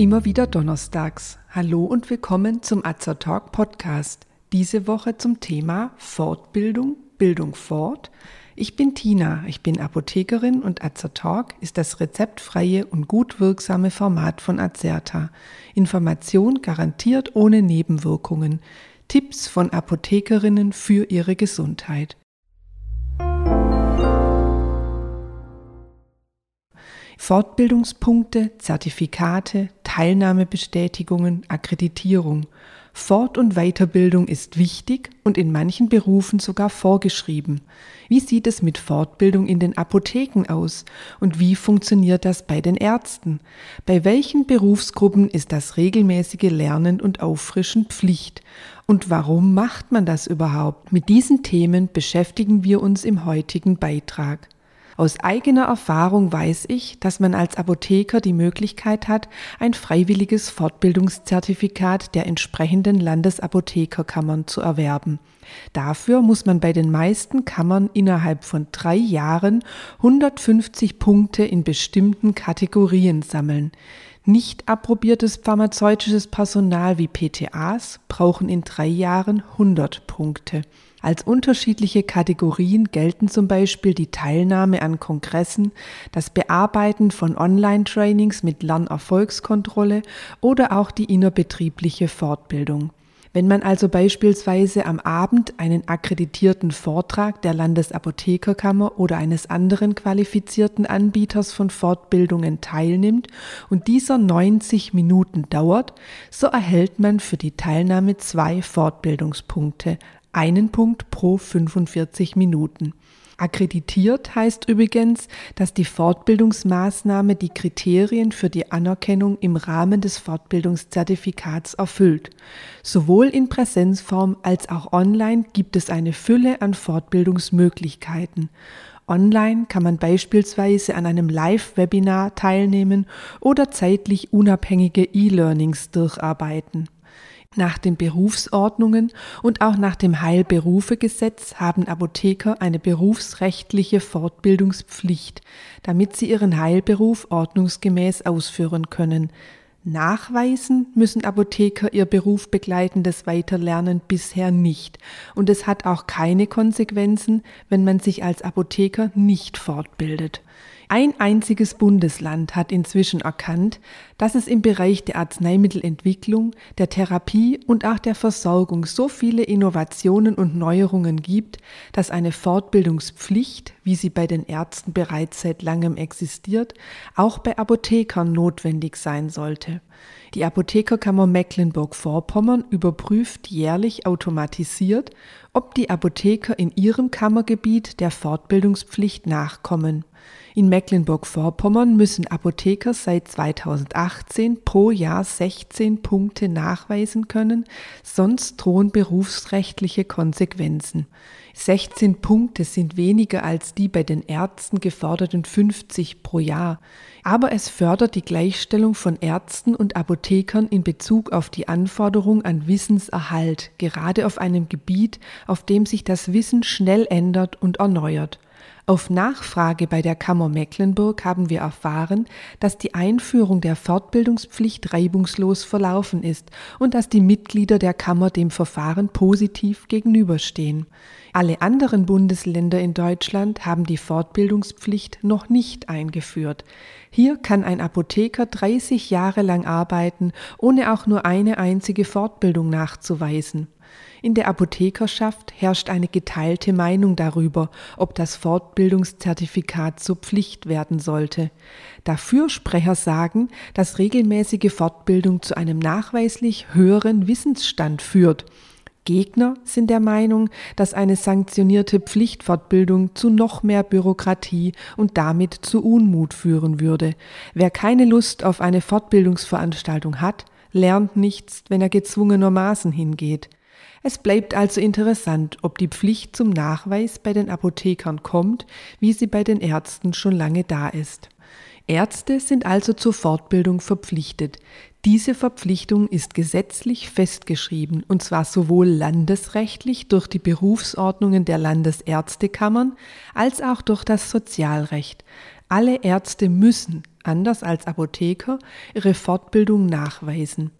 Immer wieder donnerstags. Hallo und willkommen zum Azer Talk Podcast. Diese Woche zum Thema Fortbildung, Bildung fort. Ich bin Tina, ich bin Apothekerin und Azer Talk ist das rezeptfreie und gut wirksame Format von Azerta. Information garantiert ohne Nebenwirkungen. Tipps von Apothekerinnen für ihre Gesundheit. Fortbildungspunkte, Zertifikate, Teilnahmebestätigungen, Akkreditierung. Fort- und Weiterbildung ist wichtig und in manchen Berufen sogar vorgeschrieben. Wie sieht es mit Fortbildung in den Apotheken aus und wie funktioniert das bei den Ärzten? Bei welchen Berufsgruppen ist das regelmäßige Lernen und Auffrischen Pflicht? Und warum macht man das überhaupt? Mit diesen Themen beschäftigen wir uns im heutigen Beitrag. Aus eigener Erfahrung weiß ich, dass man als Apotheker die Möglichkeit hat, ein freiwilliges Fortbildungszertifikat der entsprechenden Landesapothekerkammern zu erwerben. Dafür muss man bei den meisten Kammern innerhalb von drei Jahren 150 Punkte in bestimmten Kategorien sammeln. Nicht approbiertes pharmazeutisches Personal wie PTAs brauchen in drei Jahren 100 Punkte. Als unterschiedliche Kategorien gelten zum Beispiel die Teilnahme an Kongressen, das Bearbeiten von Online-Trainings mit Lernerfolgskontrolle oder auch die innerbetriebliche Fortbildung. Wenn man also beispielsweise am Abend einen akkreditierten Vortrag der Landesapothekerkammer oder eines anderen qualifizierten Anbieters von Fortbildungen teilnimmt und dieser 90 Minuten dauert, so erhält man für die Teilnahme zwei Fortbildungspunkte, einen Punkt pro 45 Minuten. Akkreditiert heißt übrigens, dass die Fortbildungsmaßnahme die Kriterien für die Anerkennung im Rahmen des Fortbildungszertifikats erfüllt. Sowohl in Präsenzform als auch online gibt es eine Fülle an Fortbildungsmöglichkeiten. Online kann man beispielsweise an einem Live-Webinar teilnehmen oder zeitlich unabhängige E-Learnings durcharbeiten. Nach den Berufsordnungen und auch nach dem Heilberufegesetz haben Apotheker eine berufsrechtliche Fortbildungspflicht, damit sie ihren Heilberuf ordnungsgemäß ausführen können. Nachweisen müssen Apotheker ihr berufbegleitendes Weiterlernen bisher nicht, und es hat auch keine Konsequenzen, wenn man sich als Apotheker nicht fortbildet. Ein einziges Bundesland hat inzwischen erkannt, dass es im Bereich der Arzneimittelentwicklung, der Therapie und auch der Versorgung so viele Innovationen und Neuerungen gibt, dass eine Fortbildungspflicht, wie sie bei den Ärzten bereits seit langem existiert, auch bei Apothekern notwendig sein sollte. Die Apothekerkammer Mecklenburg-Vorpommern überprüft jährlich automatisiert, ob die Apotheker in ihrem Kammergebiet der Fortbildungspflicht nachkommen. In Mecklenburg-Vorpommern müssen Apotheker seit 2018 pro Jahr 16 Punkte nachweisen können, sonst drohen berufsrechtliche Konsequenzen. 16 Punkte sind weniger als die bei den Ärzten geforderten 50 pro Jahr. Aber es fördert die Gleichstellung von Ärzten und Apothekern in Bezug auf die Anforderung an Wissenserhalt, gerade auf einem Gebiet, auf dem sich das Wissen schnell ändert und erneuert. Auf Nachfrage bei der Kammer Mecklenburg haben wir erfahren, dass die Einführung der Fortbildungspflicht reibungslos verlaufen ist und dass die Mitglieder der Kammer dem Verfahren positiv gegenüberstehen. Alle anderen Bundesländer in Deutschland haben die Fortbildungspflicht noch nicht eingeführt. Hier kann ein Apotheker 30 Jahre lang arbeiten, ohne auch nur eine einzige Fortbildung nachzuweisen. In der Apothekerschaft herrscht eine geteilte Meinung darüber, ob das Fortbildungszertifikat zur Pflicht werden sollte. Dafürsprecher sagen, dass regelmäßige Fortbildung zu einem nachweislich höheren Wissensstand führt. Gegner sind der Meinung, dass eine sanktionierte Pflichtfortbildung zu noch mehr Bürokratie und damit zu Unmut führen würde. Wer keine Lust auf eine Fortbildungsveranstaltung hat, lernt nichts, wenn er gezwungenermaßen hingeht. Es bleibt also interessant, ob die Pflicht zum Nachweis bei den Apothekern kommt, wie sie bei den Ärzten schon lange da ist. Ärzte sind also zur Fortbildung verpflichtet. Diese Verpflichtung ist gesetzlich festgeschrieben, und zwar sowohl landesrechtlich durch die Berufsordnungen der Landesärztekammern als auch durch das Sozialrecht. Alle Ärzte müssen, anders als Apotheker, ihre Fortbildung nachweisen.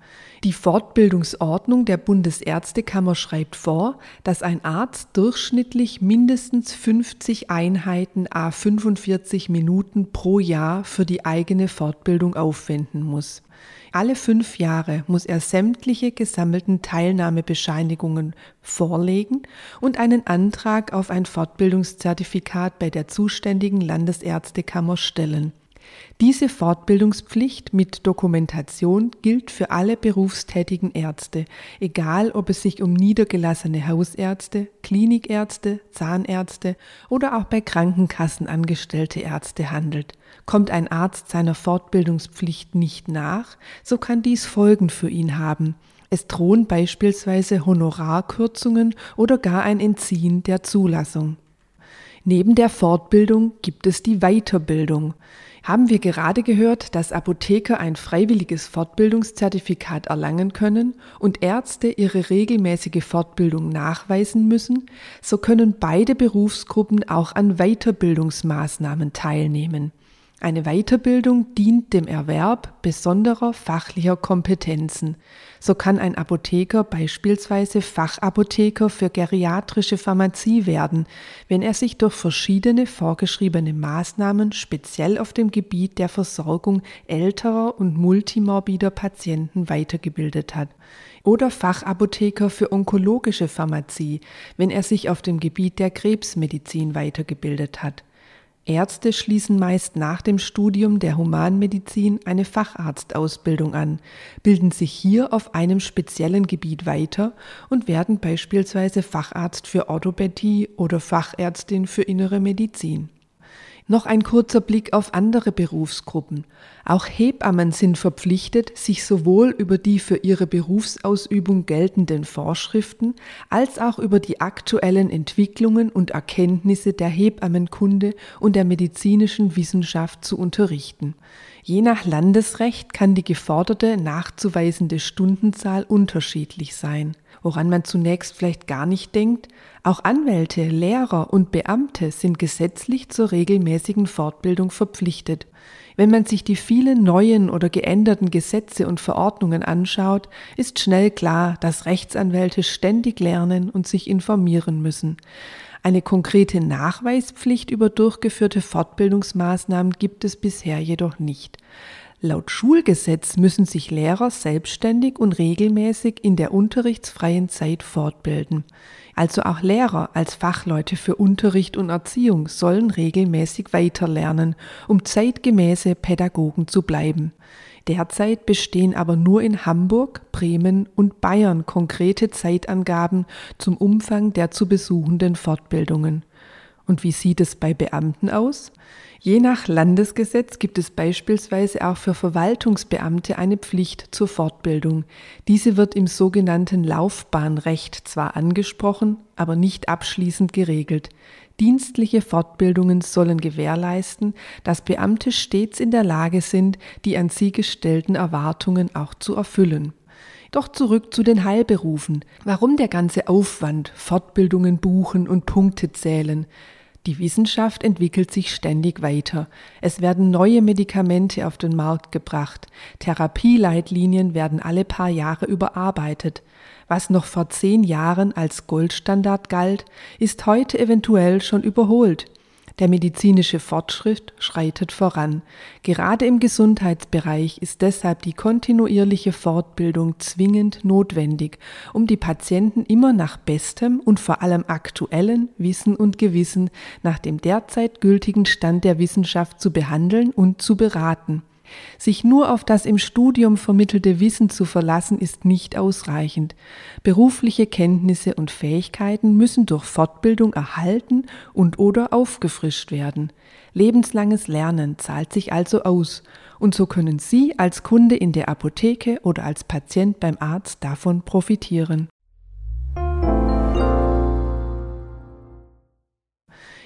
Die Fortbildungsordnung der Bundesärztekammer schreibt vor, dass ein Arzt durchschnittlich mindestens 50 Einheiten a 45 Minuten pro Jahr für die eigene Fortbildung aufwenden muss. Alle fünf Jahre muss er sämtliche gesammelten Teilnahmebescheinigungen vorlegen und einen Antrag auf ein Fortbildungszertifikat bei der zuständigen Landesärztekammer stellen. Diese Fortbildungspflicht mit Dokumentation gilt für alle berufstätigen Ärzte, egal ob es sich um niedergelassene Hausärzte, Klinikärzte, Zahnärzte oder auch bei Krankenkassen angestellte Ärzte handelt. Kommt ein Arzt seiner Fortbildungspflicht nicht nach, so kann dies Folgen für ihn haben. Es drohen beispielsweise Honorarkürzungen oder gar ein Entziehen der Zulassung. Neben der Fortbildung gibt es die Weiterbildung haben wir gerade gehört, dass Apotheker ein freiwilliges Fortbildungszertifikat erlangen können und Ärzte ihre regelmäßige Fortbildung nachweisen müssen, so können beide Berufsgruppen auch an Weiterbildungsmaßnahmen teilnehmen. Eine Weiterbildung dient dem Erwerb besonderer fachlicher Kompetenzen. So kann ein Apotheker beispielsweise Fachapotheker für geriatrische Pharmazie werden, wenn er sich durch verschiedene vorgeschriebene Maßnahmen speziell auf dem Gebiet der Versorgung älterer und multimorbider Patienten weitergebildet hat. Oder Fachapotheker für onkologische Pharmazie, wenn er sich auf dem Gebiet der Krebsmedizin weitergebildet hat. Ärzte schließen meist nach dem Studium der Humanmedizin eine Facharztausbildung an, bilden sich hier auf einem speziellen Gebiet weiter und werden beispielsweise Facharzt für Orthopädie oder Fachärztin für innere Medizin. Noch ein kurzer Blick auf andere Berufsgruppen. Auch Hebammen sind verpflichtet, sich sowohl über die für ihre Berufsausübung geltenden Vorschriften als auch über die aktuellen Entwicklungen und Erkenntnisse der Hebammenkunde und der medizinischen Wissenschaft zu unterrichten. Je nach Landesrecht kann die geforderte nachzuweisende Stundenzahl unterschiedlich sein woran man zunächst vielleicht gar nicht denkt, auch Anwälte, Lehrer und Beamte sind gesetzlich zur regelmäßigen Fortbildung verpflichtet. Wenn man sich die vielen neuen oder geänderten Gesetze und Verordnungen anschaut, ist schnell klar, dass Rechtsanwälte ständig lernen und sich informieren müssen. Eine konkrete Nachweispflicht über durchgeführte Fortbildungsmaßnahmen gibt es bisher jedoch nicht. Laut Schulgesetz müssen sich Lehrer selbstständig und regelmäßig in der unterrichtsfreien Zeit fortbilden. Also auch Lehrer als Fachleute für Unterricht und Erziehung sollen regelmäßig weiterlernen, um zeitgemäße Pädagogen zu bleiben. Derzeit bestehen aber nur in Hamburg, Bremen und Bayern konkrete Zeitangaben zum Umfang der zu besuchenden Fortbildungen. Und wie sieht es bei Beamten aus? Je nach Landesgesetz gibt es beispielsweise auch für Verwaltungsbeamte eine Pflicht zur Fortbildung. Diese wird im sogenannten Laufbahnrecht zwar angesprochen, aber nicht abschließend geregelt. Dienstliche Fortbildungen sollen gewährleisten, dass Beamte stets in der Lage sind, die an sie gestellten Erwartungen auch zu erfüllen. Doch zurück zu den Heilberufen. Warum der ganze Aufwand, Fortbildungen buchen und Punkte zählen? Die Wissenschaft entwickelt sich ständig weiter. Es werden neue Medikamente auf den Markt gebracht. Therapieleitlinien werden alle paar Jahre überarbeitet. Was noch vor zehn Jahren als Goldstandard galt, ist heute eventuell schon überholt. Der medizinische Fortschritt schreitet voran. Gerade im Gesundheitsbereich ist deshalb die kontinuierliche Fortbildung zwingend notwendig, um die Patienten immer nach bestem und vor allem aktuellen Wissen und Gewissen nach dem derzeit gültigen Stand der Wissenschaft zu behandeln und zu beraten. Sich nur auf das im Studium vermittelte Wissen zu verlassen, ist nicht ausreichend. Berufliche Kenntnisse und Fähigkeiten müssen durch Fortbildung erhalten und oder aufgefrischt werden. Lebenslanges Lernen zahlt sich also aus, und so können Sie als Kunde in der Apotheke oder als Patient beim Arzt davon profitieren.